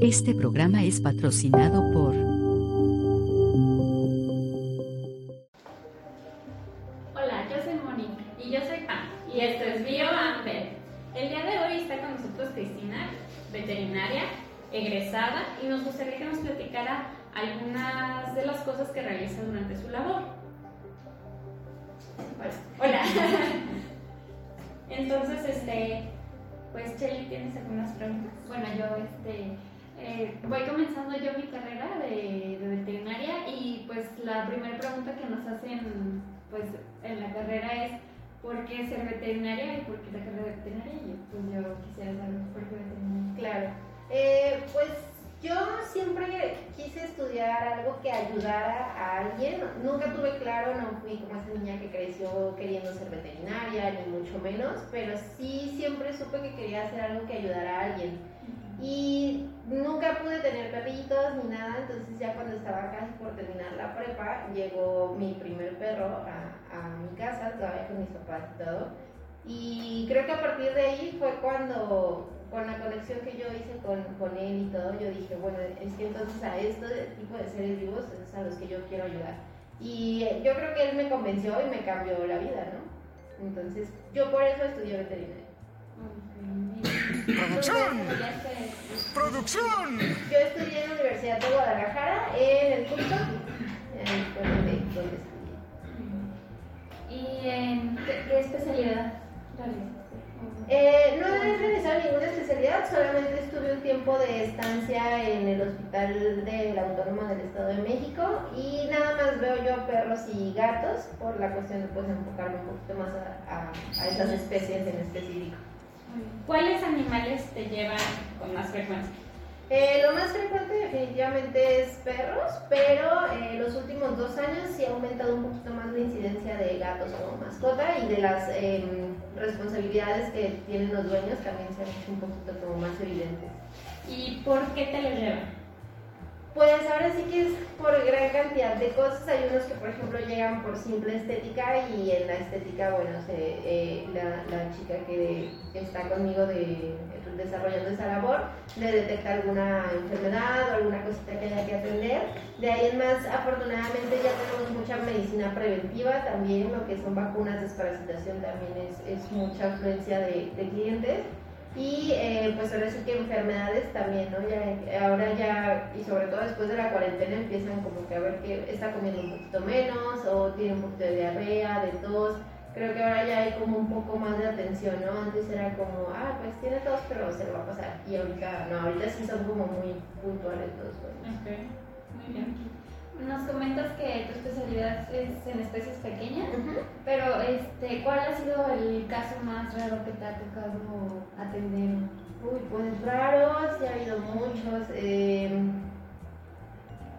Este programa es patrocinado por... Hola, yo soy Moni Y yo soy Pam. y esto es Bio Amber. El día de hoy está con nosotros Cristina, veterinaria, egresada, y nos gustaría que nos platicara algunas de las cosas que realiza durante su labor. Hola. Entonces, este, pues Chelly, ¿tienes algunas preguntas? Bueno, yo este, eh, voy comenzando yo mi carrera de, veterinaria y pues la primera pregunta que nos hacen pues en la carrera es ¿por qué ser veterinaria y por qué la carrera de veterinaria? Y pues yo quisiera saber por qué veterinaria. Claro. Eh, pues yo siempre quise estudiar algo que ayudara a alguien. Nunca tuve claro, no fui como esa niña que creció queriendo ser veterinaria, ni mucho menos, pero sí siempre supe que quería hacer algo que ayudara a alguien. Y nunca pude tener perritos ni nada, entonces ya cuando estaba casi por terminar la prepa, llegó mi primer perro a, a mi casa, todavía con mis papás y todo. Y creo que a partir de ahí fue cuando, con la conexión que yo hice con, con él y todo, yo dije, bueno, es que entonces a este tipo de seres vivos es a los que yo quiero ayudar. Y yo creo que él me convenció y me cambió la vida, ¿no? Entonces, yo por eso estudié veterinaria. ¡Producción! ¡Producción! Yo estudié en la Universidad de Guadalajara, en el curso, donde, donde estudié. ¿Y en qué, qué especialidad realizaste? Eh, no he realizado ninguna especialidad, solamente estuve un tiempo de estancia en el Hospital de la Autónoma del Estado de México y nada más veo yo perros y gatos por la cuestión de pues, enfocarme un poquito más a, a- a esas especies en específico. ¿Cuáles animales te llevan con más frecuencia? Eh, lo más frecuente definitivamente es perros, pero eh, los últimos dos años sí ha aumentado un poquito más la incidencia de gatos como mascota y de las em, responsabilidades que tienen los dueños también se han hecho un poquito como más evidentes. ¿Y por qué te los llevan? Pues ahora sí que es por gran cantidad de cosas. Hay unos que, por ejemplo, llegan por simple estética y en la estética, bueno, se, eh, la, la chica que, está conmigo de, desarrollando esa labor le detecta alguna enfermedad o alguna cosita que haya que atender. De ahí en más, afortunadamente ya tenemos mucha medicina preventiva también, lo que son vacunas, desparasitación también es, es mucha afluencia de, de clientes. Y eh, pues ahora sí que enfermedades también, ¿no? Ya, ahora ya, y sobre todo después de la cuarentena, empiezan como que a ver que está comiendo un poquito menos o tiene un poquito de diarrea, de tos. Creo que ahora ya hay como un poco más de atención, ¿no? Antes era como, ah, pues tiene tos, pero se lo va a pasar. Y ahorita, no, ahorita sí son como muy puntuales los. Ok, muy bien. Nos comentas que tu especialidad es en especies pequeñas, pero este, ¿cuál ha sido el caso más raro que te ha tocado atender? Uy, pues raros, sí ha habido muchos. eh,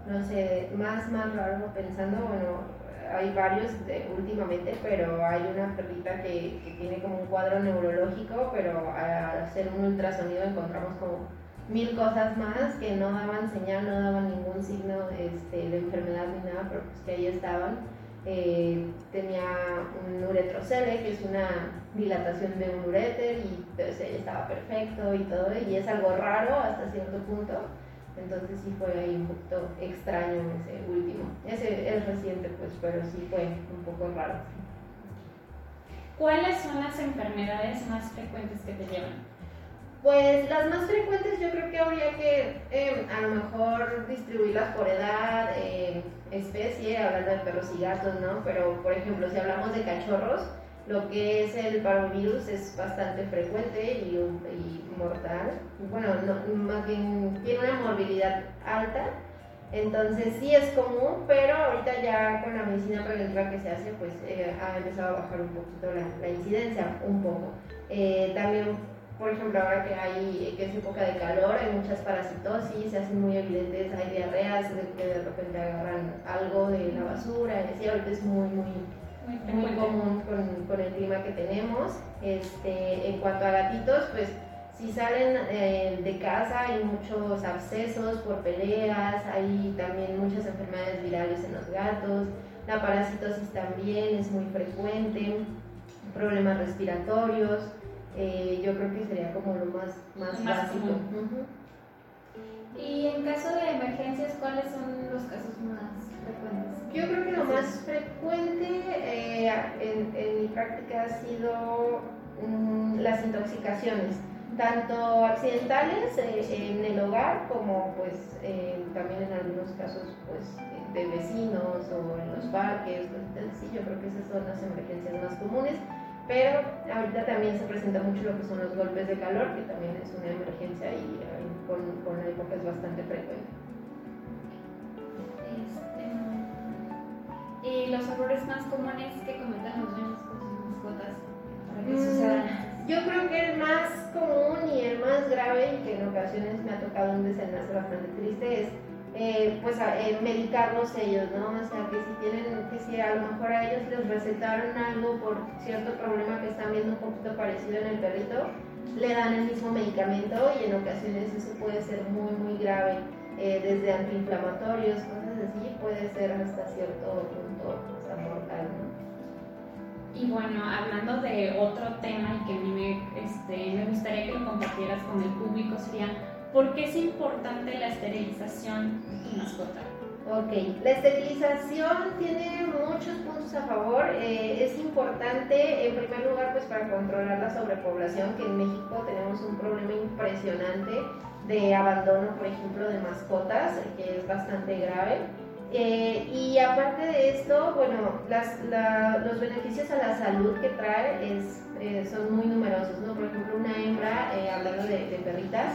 no sé, más, más raro pensando, bueno, hay varios de- últimamente, pero hay una perrita que, que tiene como un cuadro neurológico, pero al hacer un ultrasonido encontramos como mil cosas más que no daban señal, no daban ningún signo este, de enfermedad ni nada, pero pues que ahí estaban. Eh, tenía un uretrocele, que es una dilatación de un uréter, y pues, ella estaba perfecto y todo, y es algo raro hasta cierto punto. Entonces sí fue ahí un poquito extraño ese último. Ese es reciente, pues, pero sí fue un poco raro. ¿Cuáles son las enfermedades más frecuentes que te llevan? Pues las más frecuentes yo creo que habría que eh, a lo mejor distribuirlas por edad, eh, especie, hablando de perros y gatos, ¿no? Pero por ejemplo, si hablamos de cachorros, lo que es el parvovirus es bastante frecuente y, mortal. Bueno, no, tiene una morbilidad alta. Entonces sí es común, pero ahorita ya con la medicina preventiva que se hace, pues eh, ha empezado a bajar un poquito la, la incidencia, un poco. Eh, también por ejemplo, ahora que hay que es época de calor, hay muchas parasitosis, se hacen muy evidentes, hay diarreas, de que de repente agarran algo de la basura, y así ahorita es muy, muy, Muy muy común con, con el clima que tenemos. Este, en cuanto a gatitos, pues si salen eh, de casa hay muchos abscesos por peleas, hay también muchas enfermedades virales en los gatos, la parasitosis también es muy frecuente, problemas respiratorios. Eh, yo creo que sería como lo más, más, Más básico. común. Ujú. Y en caso de emergencias, ¿cuáles son los casos más frecuentes? Yo creo que lo más frecuente eh, en, en, mi práctica ha sido mm, las intoxicaciones, tanto accidentales eh, en el hogar como pues eh, también en algunos casos pues de vecinos o en los parques. Entonces, yo creo que esas son las emergencias más comunes. Pero ahorita también se presenta mucho lo que son los golpes de calor, que también es una emergencia y con, con la época es bastante frecuente. Este, y los errores más comunes que cometen los niños con sus mascotas para que mm, sucedan. Yo creo que el más común y el más grave, y que en ocasiones me ha tocado un desenlace bastante triste, es eh, pues eh, medicarlos ellos, ¿no? O sea, que si tienen, que si a lo mejor a ellos les recetaron algo por cierto problema que están viendo un poquito parecido en el perrito, le dan el mismo medicamento y en ocasiones eso puede ser muy, muy grave, eh, desde antiinflamatorios, cosas así, puede ser hasta cierto punto hasta mortal, ¿no? Y bueno, hablando de otro tema y que a mí me, este, me gustaría que lo compartieras con el público, sería ¿Por qué es importante la esterilización tu mascota? Ok, la esterilización tiene muchos puntos a favor. Eh, es importante, en primer lugar, pues para controlar la sobrepoblación, que en México tenemos un problema impresionante de abandono, por ejemplo, de mascotas, que es bastante grave. Eh, y aparte de esto, bueno, las, los beneficios a la salud que trae es, eh, son muy numerosos, ¿no? Por ejemplo, una hembra, hablando de, de perritas,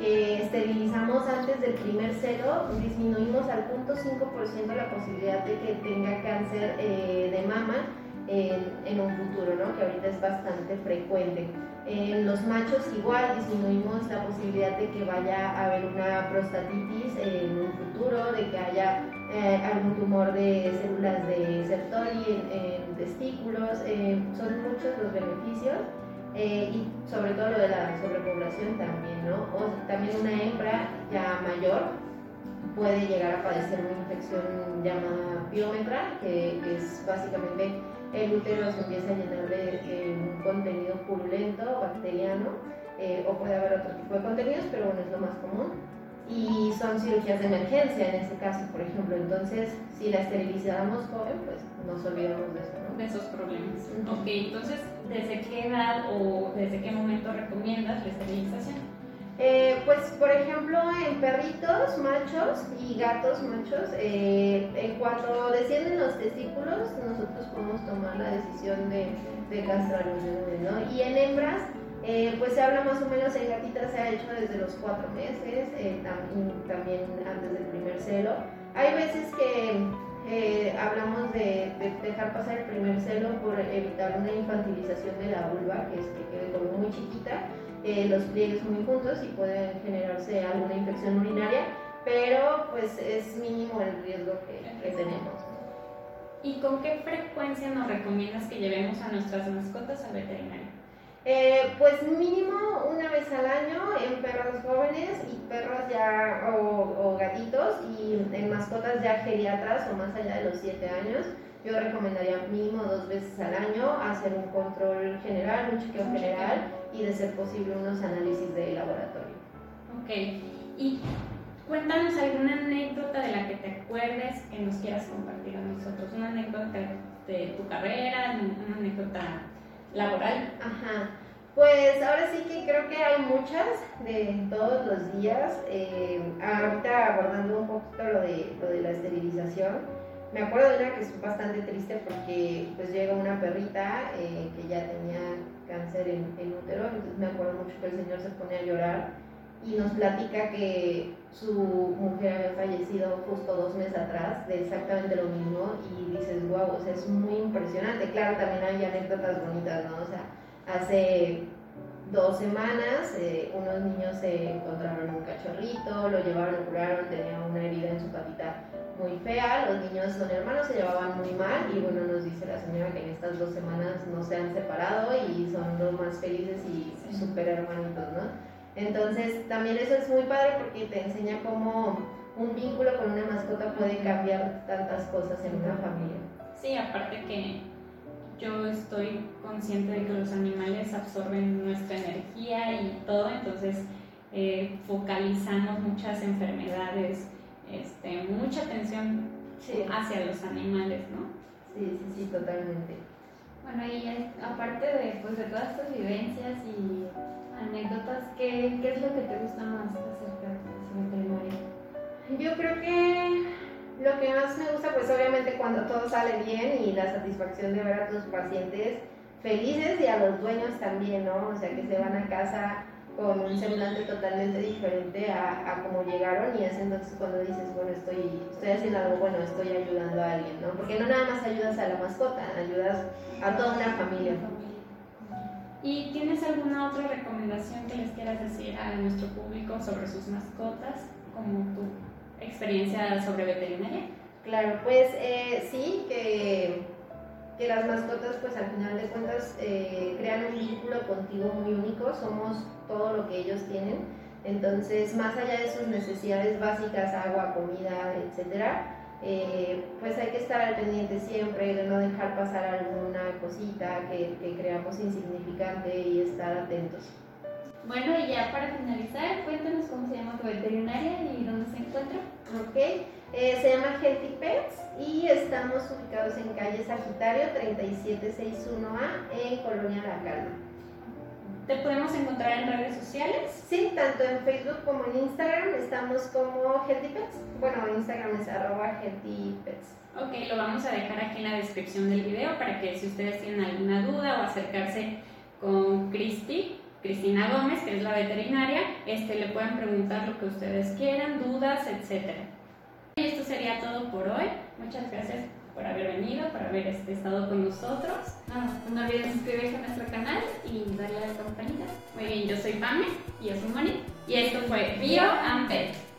esterilizamos antes del primer cero, disminuimos al 0.5% la posibilidad de que tenga cáncer eh, de mama en, un futuro, ¿no? que ahorita es bastante frecuente. En los machos igual disminuimos la posibilidad de que vaya a haber una prostatitis en un futuro, de que haya eh, algún tumor de células de Sertoli en, testículos, eh, son muchos los beneficios. Eh, y sobre todo lo de la sobrepoblación también, ¿no? O también una hembra ya mayor puede llegar a padecer una infección llamada piómetra, que es básicamente el útero se empieza a llenar de, un contenido purulento, bacteriano, eh, o puede haber otro tipo de contenidos, pero bueno, es lo más común. Y son cirugías de emergencia en este caso, por ejemplo. Entonces, si la esterilizamos joven, pues nos olvidamos de eso, ¿no? De esos problemas. Ok, entonces ¿desde qué edad o desde qué momento recomiendas la esterilización? Eh, pues, por ejemplo, en perritos machos y gatos machos, eh, en cuanto descienden los testículos, nosotros podemos tomar la decisión de, de castrarlos, ¿no? Y en hembras, eh, pues se habla más o menos, en gatitas se ha hecho desde los cuatro meses, también antes del primer celo. Hay veces que eh, hablamos de, dejar pasar el primer celo por evitar una infantilización de la vulva, que es que quede como muy chiquita, eh, los pliegues muy juntos y puede generarse alguna infección urinaria, pero pues es mínimo el riesgo que, que tenemos. ¿Y con qué frecuencia nos recomiendas que llevemos a nuestras mascotas al veterinario? Eh, pues mínimo una vez al año en perros jóvenes y perros ya o, gatitos y en mascotas ya geriatras o más allá de los 7 años. Yo recomendaría mínimo dos veces al año hacer un control general, un chequeo general y de ser posible unos análisis de laboratorio. Ok, y cuéntanos alguna anécdota de la que te acuerdes que nos quieras compartir a nosotros, una anécdota de tu carrera, una anécdota laboral. Ajá. Pues ahora sí que creo que hay muchas de todos los días. Eh, ahorita abordando un poquito lo de, lo de la esterilización. Me acuerdo de una que es bastante triste porque pues llega una perrita eh, que ya tenía cáncer en, en, útero, entonces me acuerdo mucho que el señor se pone a llorar y nos platica que su mujer había fallecido justo dos meses atrás de exactamente lo mismo y dices, wow, o sea, es muy impresionante. Claro, también hay anécdotas bonitas, ¿no? O sea, hace dos semanas eh, unos niños se encontraron un cachorrito, lo llevaron, lo curaron, tenía una herida en su patita muy fea, los niños son hermanos, se llevaban muy mal y bueno, nos dice la señora que en estas dos semanas no se han separado y son los más felices y súper hermanitos, ¿no? Entonces, también eso es muy padre porque te enseña cómo un vínculo con una mascota puede cambiar tantas cosas en una familia. Sí, aparte que yo estoy consciente de que los animales absorben nuestra energía y todo, entonces eh, focalizamos muchas enfermedades, este, mucha atención Sí. hacia los animales, ¿no? Sí, sí, sí, totalmente. Bueno, y aparte de, pues, de todas estas vivencias y que más me gusta, pues obviamente cuando todo sale bien y la satisfacción de ver a tus pacientes felices y a los dueños también, ¿no? O sea, que se van a casa con un semblante totalmente diferente a, a como llegaron y es entonces cuando dices, bueno, estoy, estoy haciendo algo bueno, estoy ayudando a alguien, ¿no? Porque no nada más ayudas a la mascota, ayudas a toda una familia. ¿Y tienes alguna otra recomendación que les quieras decir a nuestro público sobre sus mascotas, como tu experiencia sobre veterinaria? Claro, pues eh, sí, que, que las mascotas pues al final de cuentas eh, crean un vínculo contigo muy único, somos todo lo que ellos tienen, entonces más allá de sus necesidades básicas, agua, comida, etcétera, eh, pues hay que estar al pendiente siempre de no dejar pasar alguna cosita que, que creamos insignificante y estar atentos. Bueno, y ya para finalizar, cuéntanos cómo se llama tu veterinaria y dónde se encuentra. Ok, eh, se llama Healthy Pets y estamos ubicados en calle Sagitario 3761A en Colonia La Calma. ¿Te podemos encontrar en redes sociales? Sí, tanto en Facebook como en Instagram estamos como Healthy Pets. Bueno, Instagram es arroba Healthy Pets. Ok, lo vamos a dejar aquí en la descripción del video para que si ustedes tienen alguna duda o acercarse con Cristi, Cristina Gómez, que es la veterinaria, este, le pueden preguntar lo que ustedes quieran, dudas, etc. Y esto sería todo por hoy. Muchas gracias por haber venido, por haber este, estado con nosotros. No, olviden suscribirse a nuestro canal y darle a la campanita. Muy bien, yo soy Pame Y yo soy Moni. y esto fue Bio and Pet.